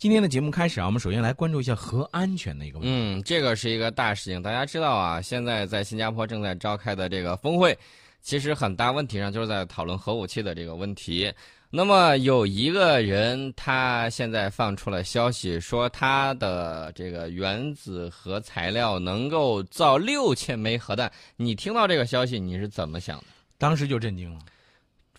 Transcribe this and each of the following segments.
今天的节目开始啊，我们首先来关注一下核安全的一个问题。嗯，这个是一个大事情。大家知道啊，现在在新加坡正在召开的这个峰会，其实很大问题上就是在讨论核武器的这个问题。那么有一个人，他现在放出了消息，说他的这个原子核材料能够造六千枚核弹。你听到这个消息，你是怎么想的？当时就震惊了。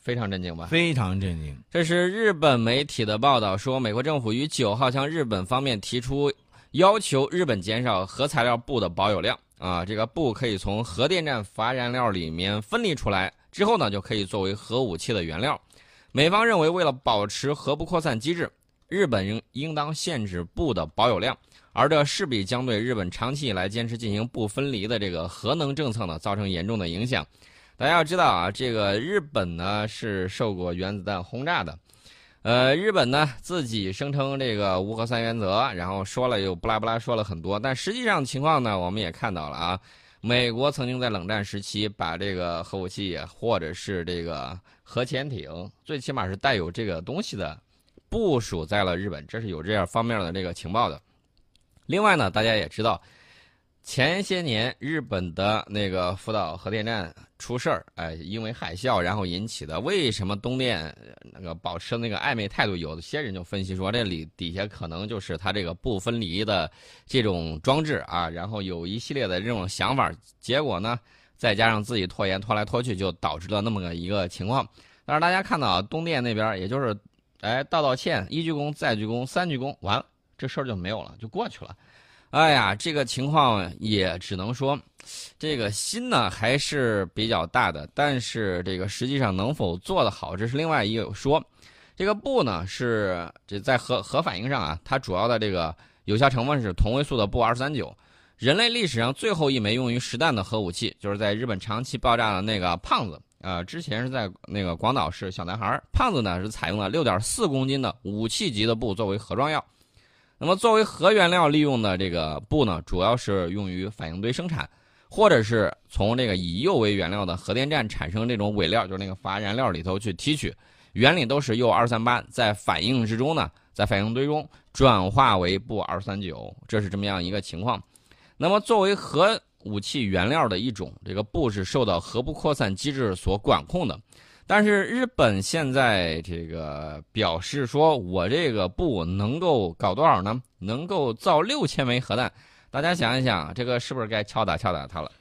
非常震惊吧？非常震惊。这是日本媒体的报道，说美国政府于九号向日本方面提出要求，日本减少核材料布的保有量啊，这个布可以从核电站乏燃料里面分离出来，之后呢就可以作为核武器的原料。美方认为，为了保持核不扩散机制，日本应应当限制布的保有量，而这势必将对日本长期以来坚持进行不分离的这个核能政策呢造成严重的影响。大家要知道啊，这个日本呢是受过原子弹轰炸的，呃，日本呢自己声称这个无核三原则，然后说了又不拉不拉说了很多，但实际上情况呢，我们也看到了啊，美国曾经在冷战时期把这个核武器或者是这个核潜艇，最起码是带有这个东西的，部署在了日本，这是有这样方面的这个情报的。另外呢，大家也知道。前些年，日本的那个福岛核电站出事儿，哎，因为海啸然后引起的。为什么东电那个保持那个暧昧态度？有些人就分析说，这里底下可能就是它这个不分离的这种装置啊，然后有一系列的这种想法。结果呢，再加上自己拖延拖来拖去，就导致了那么个一个情况。但是大家看到东电那边，也就是哎道道歉，一鞠躬再鞠躬三鞠躬，完了这事儿就没有了，就过去了。哎呀，这个情况也只能说，这个心呢还是比较大的，但是这个实际上能否做得好，这是另外一个说。这个布呢是这在核核反应上啊，它主要的这个有效成分是同位素的布二三九。人类历史上最后一枚用于实弹的核武器，就是在日本长崎爆炸的那个胖子啊，之前是在那个广岛市小男孩胖子呢是采用了六点四公斤的武器级的布作为核装药。那么，作为核原料利用的这个布呢，主要是用于反应堆生产，或者是从这个以铀为原料的核电站产生这种伪料，就是那个乏燃料里头去提取，原理都是铀二三八，在反应之中呢，在反应堆中转化为钚二三九，这是这么样一个情况。那么，作为核武器原料的一种，这个布是受到核不扩散机制所管控的。但是日本现在这个表示说，我这个不能够搞多少呢？能够造六千枚核弹。大家想一想，这个是不是该敲打敲打它了？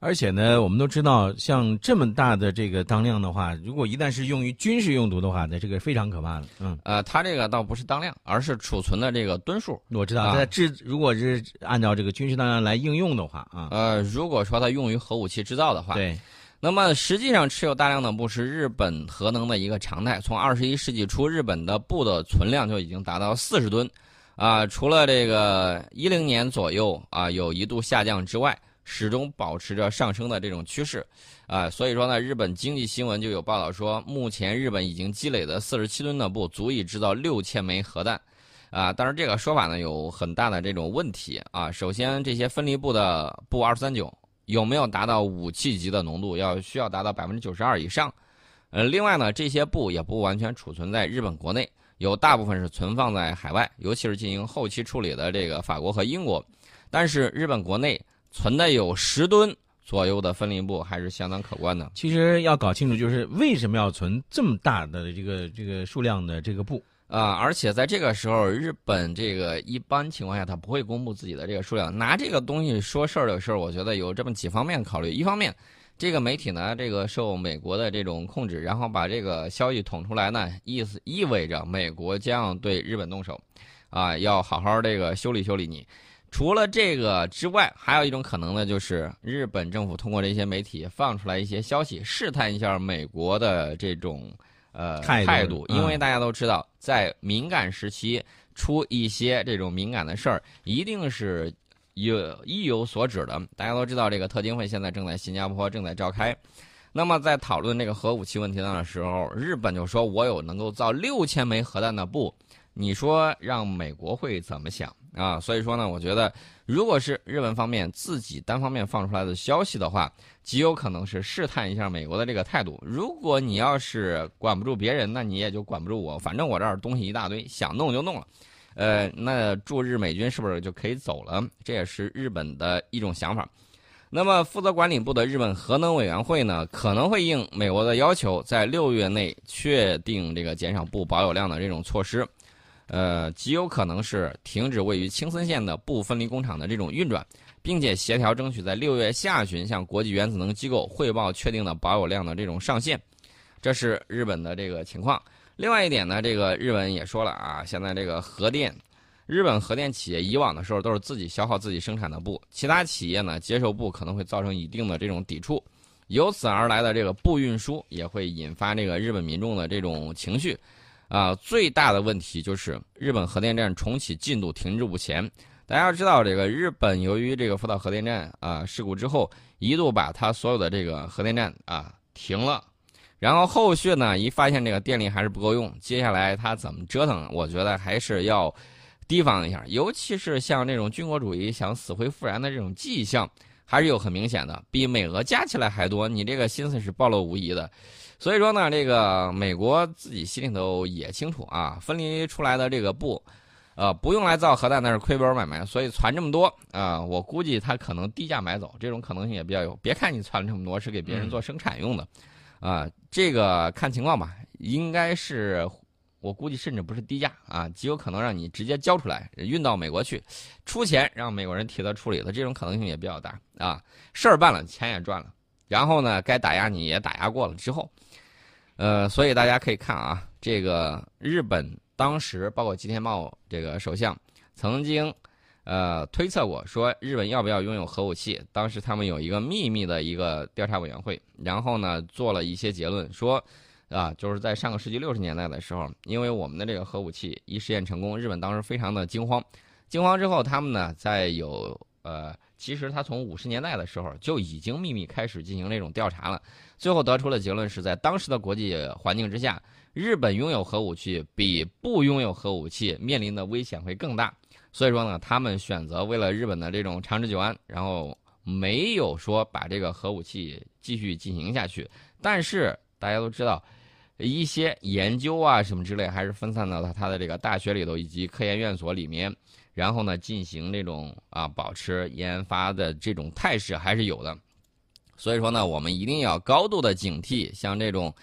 而且呢，我们都知道，像这么大的这个当量的话，如果一旦是用于军事用途的话，那这个非常可怕的。嗯，呃，它这个倒不是当量，而是储存的这个吨数。我知道，在制如果是按照这个军事当量来应用的话啊，呃，如果说它用于核武器制造的话，对。那么实际上，持有大量的布是日本核能的一个常态。从二十一世纪初，日本的布的存量就已经达到四十吨，啊，除了这个一零年左右啊有一度下降之外，始终保持着上升的这种趋势，啊，所以说呢，日本经济新闻就有报道说，目前日本已经积累的四十七吨的布足以制造六千枚核弹，啊，但是这个说法呢有很大的这种问题啊。首先，这些分离布的布二三九。有没有达到武器级的浓度？要需要达到百分之九十二以上。呃，另外呢，这些布也不完全储存在日本国内，有大部分是存放在海外，尤其是进行后期处理的这个法国和英国。但是日本国内存的有十吨左右的分离布，还是相当可观的。其实要搞清楚，就是为什么要存这么大的这个这个数量的这个布。啊，而且在这个时候，日本这个一般情况下，他不会公布自己的这个数量。拿这个东西说事儿的事儿，我觉得有这么几方面考虑。一方面，这个媒体呢，这个受美国的这种控制，然后把这个消息捅出来呢，意思意味着美国将要对日本动手，啊，要好好这个修理修理你。除了这个之外，还有一种可能呢，就是日本政府通过这些媒体放出来一些消息，试探一下美国的这种。呃，态度，因为大家都知道，在敏感时期出一些这种敏感的事儿，一定是有意有所指的。大家都知道，这个特金会现在正在新加坡正在召开。那么，在讨论这个核武器问题的时候，日本就说我有能够造六千枚核弹的布，你说让美国会怎么想啊？所以说呢，我觉得。如果是日本方面自己单方面放出来的消息的话，极有可能是试探一下美国的这个态度。如果你要是管不住别人，那你也就管不住我。反正我这儿东西一大堆，想弄就弄了。呃，那驻日美军是不是就可以走了？这也是日本的一种想法。那么，负责管理部的日本核能委员会呢，可能会应美国的要求，在六月内确定这个减少不保有量的这种措施。呃，极有可能是停止位于青森县的布分离工厂的这种运转，并且协调争取在六月下旬向国际原子能机构汇报确定的保有量的这种上限。这是日本的这个情况。另外一点呢，这个日本也说了啊，现在这个核电。日本核电企业以往的时候都是自己消耗自己生产的布，其他企业呢接受布可能会造成一定的这种抵触，由此而来的这个布运输也会引发这个日本民众的这种情绪，啊，最大的问题就是日本核电站重启进度停滞不前。大家要知道，这个日本由于这个福岛核电站啊事故之后，一度把它所有的这个核电站啊停了，然后后续呢一发现这个电力还是不够用，接下来它怎么折腾？我觉得还是要。提防一下，尤其是像这种军国主义想死灰复燃的这种迹象，还是有很明显的，比美俄加起来还多。你这个心思是暴露无遗的，所以说呢，这个美国自己心里头也清楚啊，分离出来的这个布，呃，不用来造核弹，那是亏本买卖，所以攒这么多啊，我估计他可能低价买走，这种可能性也比较有。别看你攒了这么多，是给别人做生产用的，啊，这个看情况吧，应该是。我估计甚至不是低价啊，极有可能让你直接交出来，运到美国去，出钱让美国人替他处理的这种可能性也比较大啊。事儿办了，钱也赚了，然后呢，该打压你也打压过了之后，呃，所以大家可以看啊，这个日本当时包括吉田茂这个首相曾经呃推测过说日本要不要拥有核武器，当时他们有一个秘密的一个调查委员会，然后呢做了一些结论说。啊，就是在上个世纪六十年代的时候，因为我们的这个核武器一试验成功，日本当时非常的惊慌。惊慌之后，他们呢在有呃，其实他从五十年代的时候就已经秘密开始进行这种调查了。最后得出的结论是在当时的国际环境之下，日本拥有核武器比不拥有核武器面临的危险会更大。所以说呢，他们选择为了日本的这种长治久安，然后没有说把这个核武器继续进行下去。但是大家都知道。一些研究啊什么之类，还是分散到了他的这个大学里头以及科研院所里面，然后呢进行这种啊保持研发的这种态势还是有的。所以说呢，我们一定要高度的警惕，像这种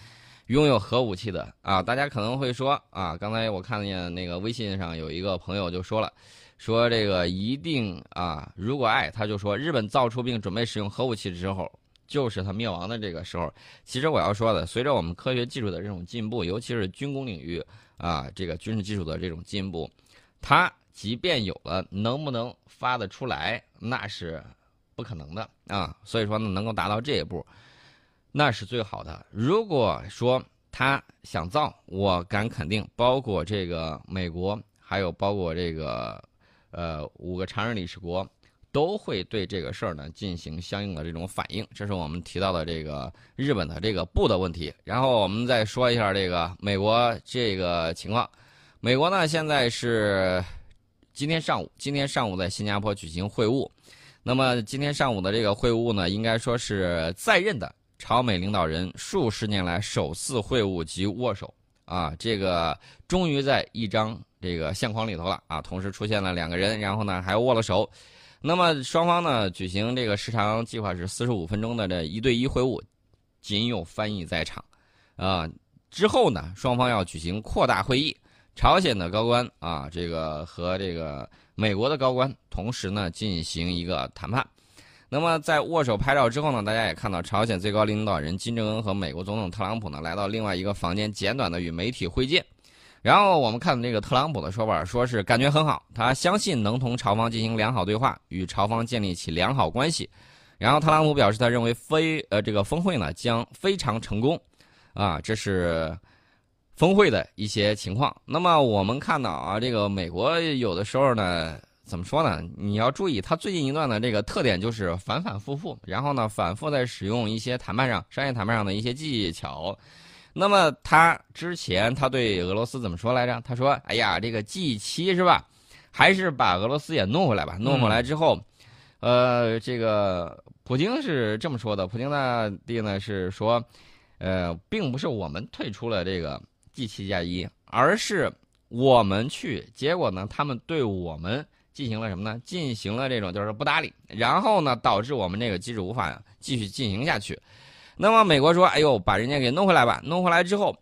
拥有核武器的啊，大家可能会说啊，刚才我看见那个微信上有一个朋友就说了，说这个一定啊，如果爱他就说日本造出并准备使用核武器的时候。就是他灭亡的这个时候，其实我要说的，随着我们科学技术的这种进步，尤其是军工领域啊，这个军事技术的这种进步，它即便有了，能不能发得出来，那是不可能的啊。所以说呢，能够达到这一步，那是最好的。如果说他想造，我敢肯定，包括这个美国，还有包括这个呃五个常任理事国。都会对这个事儿呢进行相应的这种反应，这是我们提到的这个日本的这个布的问题。然后我们再说一下这个美国这个情况。美国呢现在是今天上午，今天上午在新加坡举行会晤。那么今天上午的这个会晤呢，应该说是在任的朝美领导人数十年来首次会晤及握手啊，这个终于在一张这个相框里头了啊，同时出现了两个人，然后呢还握了手。那么双方呢举行这个时长计划是四十五分钟的这一对一会晤，仅有翻译在场，啊，之后呢双方要举行扩大会议，朝鲜的高官啊这个和这个美国的高官同时呢进行一个谈判。那么在握手拍照之后呢，大家也看到朝鲜最高领导人金正恩和美国总统特朗普呢来到另外一个房间，简短的与媒体会见。然后我们看这个特朗普的说法，说是感觉很好，他相信能同朝方进行良好对话，与朝方建立起良好关系。然后特朗普表示，他认为非呃这个峰会呢将非常成功，啊，这是峰会的一些情况。那么我们看到啊，这个美国有的时候呢，怎么说呢？你要注意，他最近一段的这个特点就是反反复复，然后呢反复在使用一些谈判上、商业谈判上的一些技巧。那么他之前他对俄罗斯怎么说来着？他说：“哎呀，这个 G 七是吧？还是把俄罗斯也弄回来吧。弄回来之后，呃，这个普京是这么说的。普京大帝呢是说，呃，并不是我们退出了这个 G 七加一，而是我们去，结果呢，他们对我们进行了什么呢？进行了这种就是不搭理，然后呢，导致我们这个机制无法继续进行下去。那么美国说：“哎呦，把人家给弄回来吧。”弄回来之后，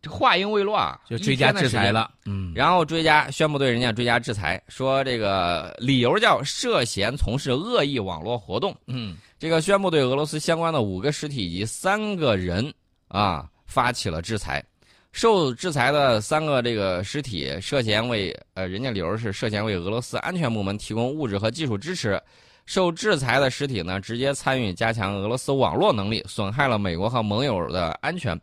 这话音未落啊，就追加制裁了。嗯，然后追加宣布对人家追加制裁，说这个理由叫涉嫌从事恶意网络活动。嗯，这个宣布对俄罗斯相关的五个实体以及三个人啊发起了制裁。受制裁的三个这个实体涉嫌为呃，人家理由是涉嫌为俄罗斯安全部门提供物质和技术支持。受制裁的实体呢，直接参与加强俄罗斯网络能力，损害了美国和盟友的安全。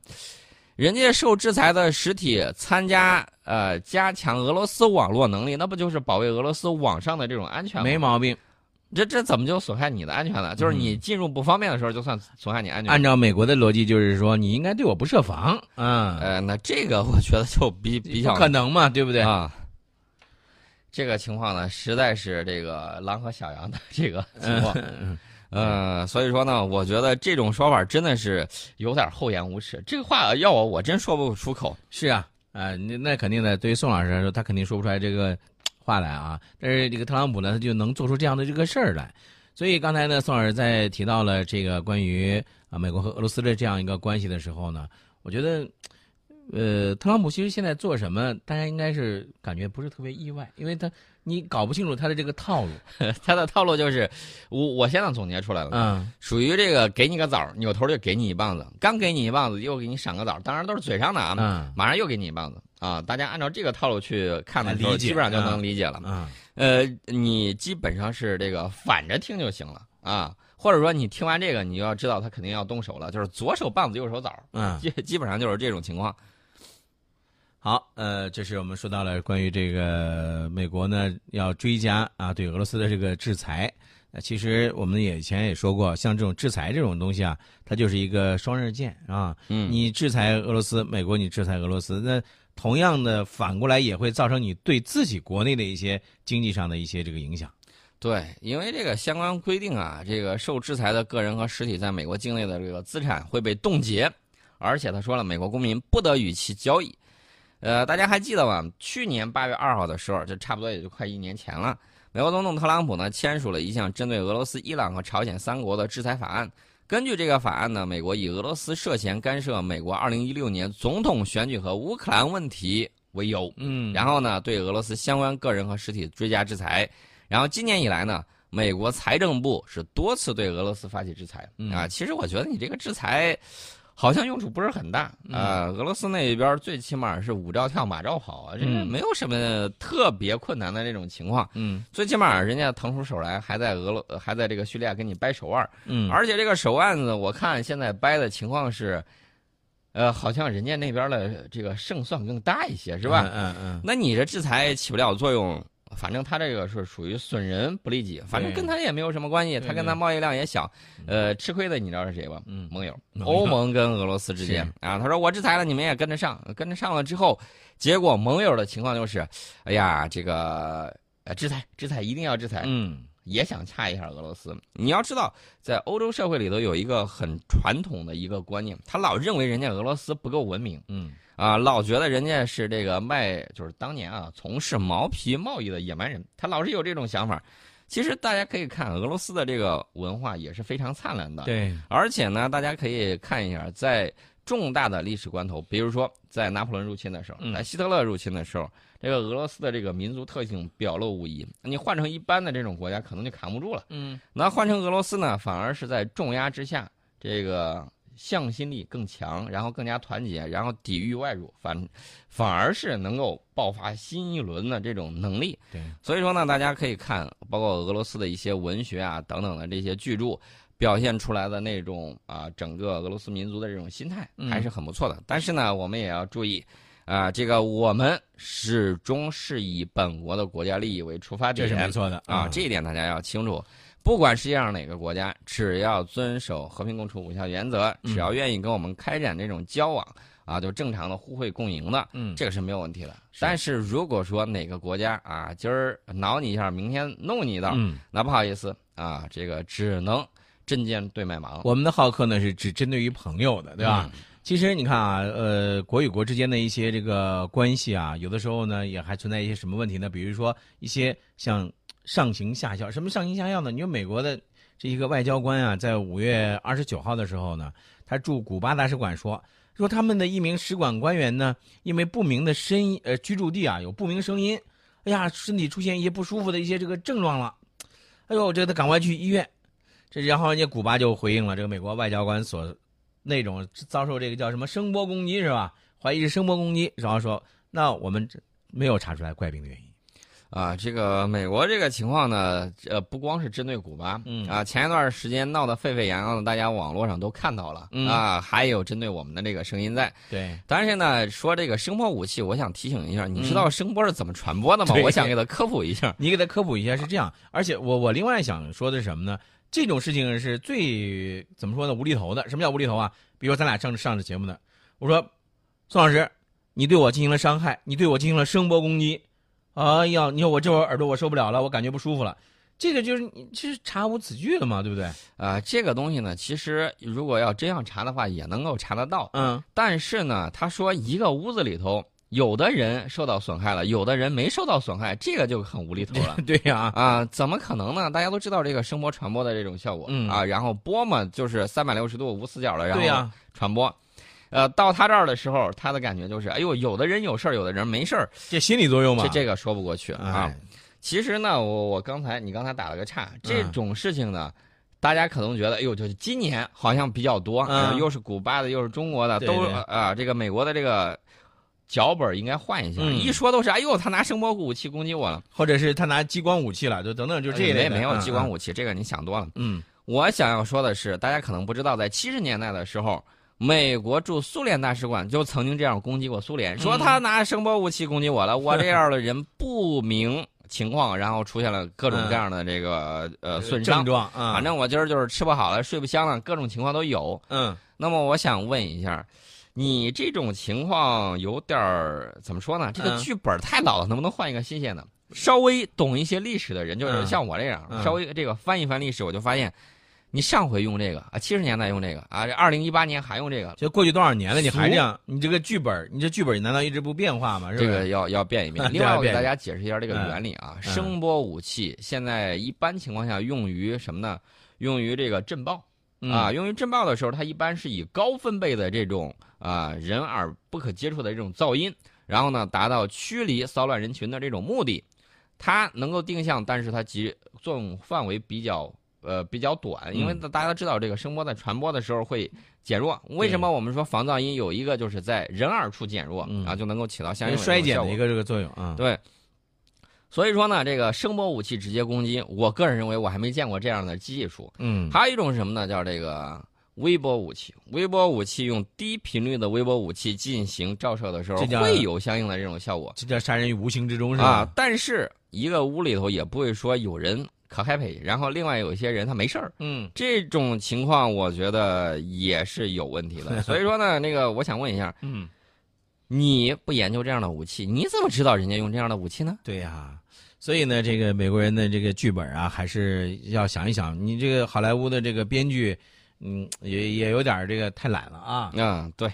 人家受制裁的实体参加呃加强俄罗斯网络能力，那不就是保卫俄罗斯网上的这种安全吗？没毛病。这这怎么就损害你的安全了？就是你进入不方便的时候，就算损害你安全。按照美国的逻辑，就是说你应该对我不设防嗯。呃，那这个我觉得就比比较可能嘛，对不对啊？这个情况呢，实在是这个狼和小羊的这个情况。呃，所以说呢，我觉得这种说法真的是有点厚颜无耻。这个话要我，我真说不出口。是啊，啊，那那肯定的。对于宋老师来说，他肯定说不出来这个话来啊。但是这个特朗普呢，他就能做出这样的这个事儿来。所以刚才呢，宋老师在提到了这个关于啊美国和俄罗斯的这样一个关系的时候呢，我觉得，呃，特朗普其实现在做什么，大家应该是感觉不是特别意外，因为他。你搞不清楚他的这个套路，他的套路就是我我现在总结出来了，嗯，属于这个给你个枣，扭头就给你一棒子，刚给你一棒子又给你赏个枣，当然都是嘴上的啊，嗯，马上又给你一棒子啊，大家按照这个套路去看的时候，基本上就能理解了，嗯，呃，你基本上是这个反着听就行了啊，或者说你听完这个，你就要知道他肯定要动手了，就是左手棒子右手枣，嗯，基基本上就是这种情况。好，呃，这是我们说到了关于这个美国呢要追加啊对俄罗斯的这个制裁。那其实我们也以前也说过，像这种制裁这种东西啊，它就是一个双刃剑啊。嗯，你制裁俄罗斯，美国你制裁俄罗斯，那同样的反过来也会造成你对自己国内的一些经济上的一些这个影响。对，因为这个相关规定啊，这个受制裁的个人和实体在美国境内的这个资产会被冻结，而且他说了，美国公民不得与其交易。呃，大家还记得吗？去年八月二号的时候，就差不多也就快一年前了。美国总统特朗普呢签署了一项针对俄罗斯、伊朗和朝鲜三国的制裁法案。根据这个法案呢，美国以俄罗斯涉嫌干涉美国二零一六年总统选举和乌克兰问题为由，嗯，然后呢对俄罗斯相关个人和实体追加制裁。然后今年以来呢，美国财政部是多次对俄罗斯发起制裁。啊，其实我觉得你这个制裁。好像用处不是很大啊！俄罗斯那边最起码是五照跳马照跑啊，人家没有什么特别困难的这种情况。嗯，最起码人家腾出手来，还在俄罗，还在这个叙利亚给你掰手腕。嗯，而且这个手腕子，我看现在掰的情况是，呃，好像人家那边的这个胜算更大一些，是吧？嗯嗯。那你这制裁起不了作用。反正他这个是属于损人不利己，反正跟他也没有什么关系，他跟他贸易量也小，呃，吃亏的你知道是谁吧？嗯，盟友，欧盟跟俄罗斯之间啊，他说我制裁了，你们也跟着上，跟着上了之后，结果盟友的情况就是，哎呀，这个呃，制裁，制裁，一定要制裁，嗯，也想掐一下俄罗斯。你要知道，在欧洲社会里头有一个很传统的一个观念，他老认为人家俄罗斯不够文明，嗯。啊，老觉得人家是这个卖，就是当年啊从事毛皮贸易的野蛮人，他老是有这种想法。其实大家可以看俄罗斯的这个文化也是非常灿烂的，对。而且呢，大家可以看一下，在重大的历史关头，比如说在拿破仑入侵的时候，在希特勒入侵的时候，这个俄罗斯的这个民族特性表露无遗。你换成一般的这种国家，可能就扛不住了。嗯。那换成俄罗斯呢，反而是在重压之下，这个。向心力更强，然后更加团结，然后抵御外辱，反反而是能够爆发新一轮的这种能力。对，所以说呢，大家可以看，包括俄罗斯的一些文学啊等等的这些巨著，表现出来的那种啊，整个俄罗斯民族的这种心态还是很不错的。但是呢，我们也要注意，啊，这个我们始终是以本国的国家利益为出发点，这是没错的啊，这一点大家要清楚。不管世界上哪个国家，只要遵守和平共处五项原则，只要愿意跟我们开展这种交往，啊，就正常的互惠共赢的，嗯，这个是没有问题的。但是如果说哪个国家啊，今儿挠你一下，明天弄你一刀，那不好意思啊，这个只能针尖对麦芒。我们的好客呢是只针对于朋友的，对吧？其实你看啊，呃，国与国之间的一些这个关系啊，有的时候呢也还存在一些什么问题呢？比如说一些像上行下效，什么上行下效呢？你说美国的这一个外交官啊，在五月二十九号的时候呢，他驻古巴大使馆说，说他们的一名使馆官员呢，因为不明的声音，呃，居住地啊有不明声音，哎呀，身体出现一些不舒服的一些这个症状了，哎呦，这个他赶快去医院，这然后人家古巴就回应了这个美国外交官所。那种遭受这个叫什么声波攻击是吧？怀疑是声波攻击，然后说那我们没有查出来怪病的原因。啊，这个美国这个情况呢，呃，不光是针对古巴，嗯啊，前一段时间闹得沸沸扬扬的，大家网络上都看到了，嗯啊，还有针对我们的这个声音在。对，但是呢，说这个声波武器，我想提醒一下，你知道声波是怎么传播的吗？对我想给他科普一下。你给他科普一下是这样。而且我我另外想说的是什么呢？这种事情是最怎么说呢？无厘头的。什么叫无厘头啊？比如说咱俩上上着节目呢，我说宋老师，你对我进行了伤害，你对我进行了声波攻击，哎呀，你说我这会儿耳朵我受不了了，我感觉不舒服了。这个就是你这是查无此据了嘛，对不对？啊，这个东西呢，其实如果要真要查的话，也能够查得到。嗯，但是呢，他说一个屋子里头，有的人受到损害了，有的人没受到损害，这个就很无厘头了。对呀、啊，怎么可能呢？大家都知道这个声波传播的这种效果，嗯啊，然后波嘛就是三百六十度无死角的，然、后传播。呃，到他这儿的时候，他的感觉就是，哎呦，有的人有事儿，有的人没事儿，这心理作用嘛。这这个说不过去啊。哎，其实呢，我我刚才你刚才打了个岔，这嗯种事情呢，大家可能觉得，哎呦，就是今年好像比较多，嗯呃又是古巴的，又是中国的，都啊、这个美国的这个脚本应该换一下，嗯一说都是，哎呦，他拿声波武器攻击我了，或者是他拿激光武器了，就等等，就这一类的。没没有激光武。武器，这个你想多了。嗯我想要说的是，大家可能不知道，在七十年代的时候，美国驻苏联大使馆就曾经这样攻击过苏联，说他拿声波武器攻击我了，我这样的人不明情况，然后出现了各种各样的这个呃损伤症。状啊，反正我今儿就是吃不好了，睡不香了，各种情况都有。嗯那么我想问一下，你这种情况有点儿怎么说呢？这个嗯剧本太老了，能不能换一个新鲜的？稍微懂一些历史的人，就是嗯像我这样，嗯稍微这个翻一翻历史，我就发现，你上回用这个啊，七十年代用这个啊，这二零一八年还用这个，就过去多少年了，你还这样？你这个剧本，你这剧本难道一直不变化吗？是是？这个要要变一变。嗯另外，我给大家解释一下这个原理啊，嗯声波武器现在一般情况下用于什么呢？用于这个震爆。嗯啊，，用于震爆的时候，它一般是以高分贝的这种啊人耳不可接触的这种噪音，然后呢达到驱离骚乱人群的这种目的。它能够定向，但是它及作用范围比较呃比较短，因为嗯大家都知道这个声波在传播的时候会减弱。为什么我们说防噪音有一个就是在人耳处减弱然后，就能够起到相应的衰减的一个这个作用啊。对。所以说呢，这个声波武器直接攻击，我个人认为我还没见过这样的技术。嗯，还有一种是什么呢？叫这个微波武器。微波武器用低频率的微波武器进行照射的时候，会有相应的这种效果这叫杀人于无形之中是吧啊吧？。但是一个屋里头也不会说有人可 happy，然后另外有一些人他没事儿。嗯这种情况我觉得也是有问题的。所以说呢，那个我想问一下，嗯，你不研究这样的武器，你怎么知道人家用这样的武器呢？对呀。所以呢，这个美国人的这个剧本啊，还是要想一想。你这个好莱坞的这个编剧，嗯，也也有点这个太懒了啊。嗯，对。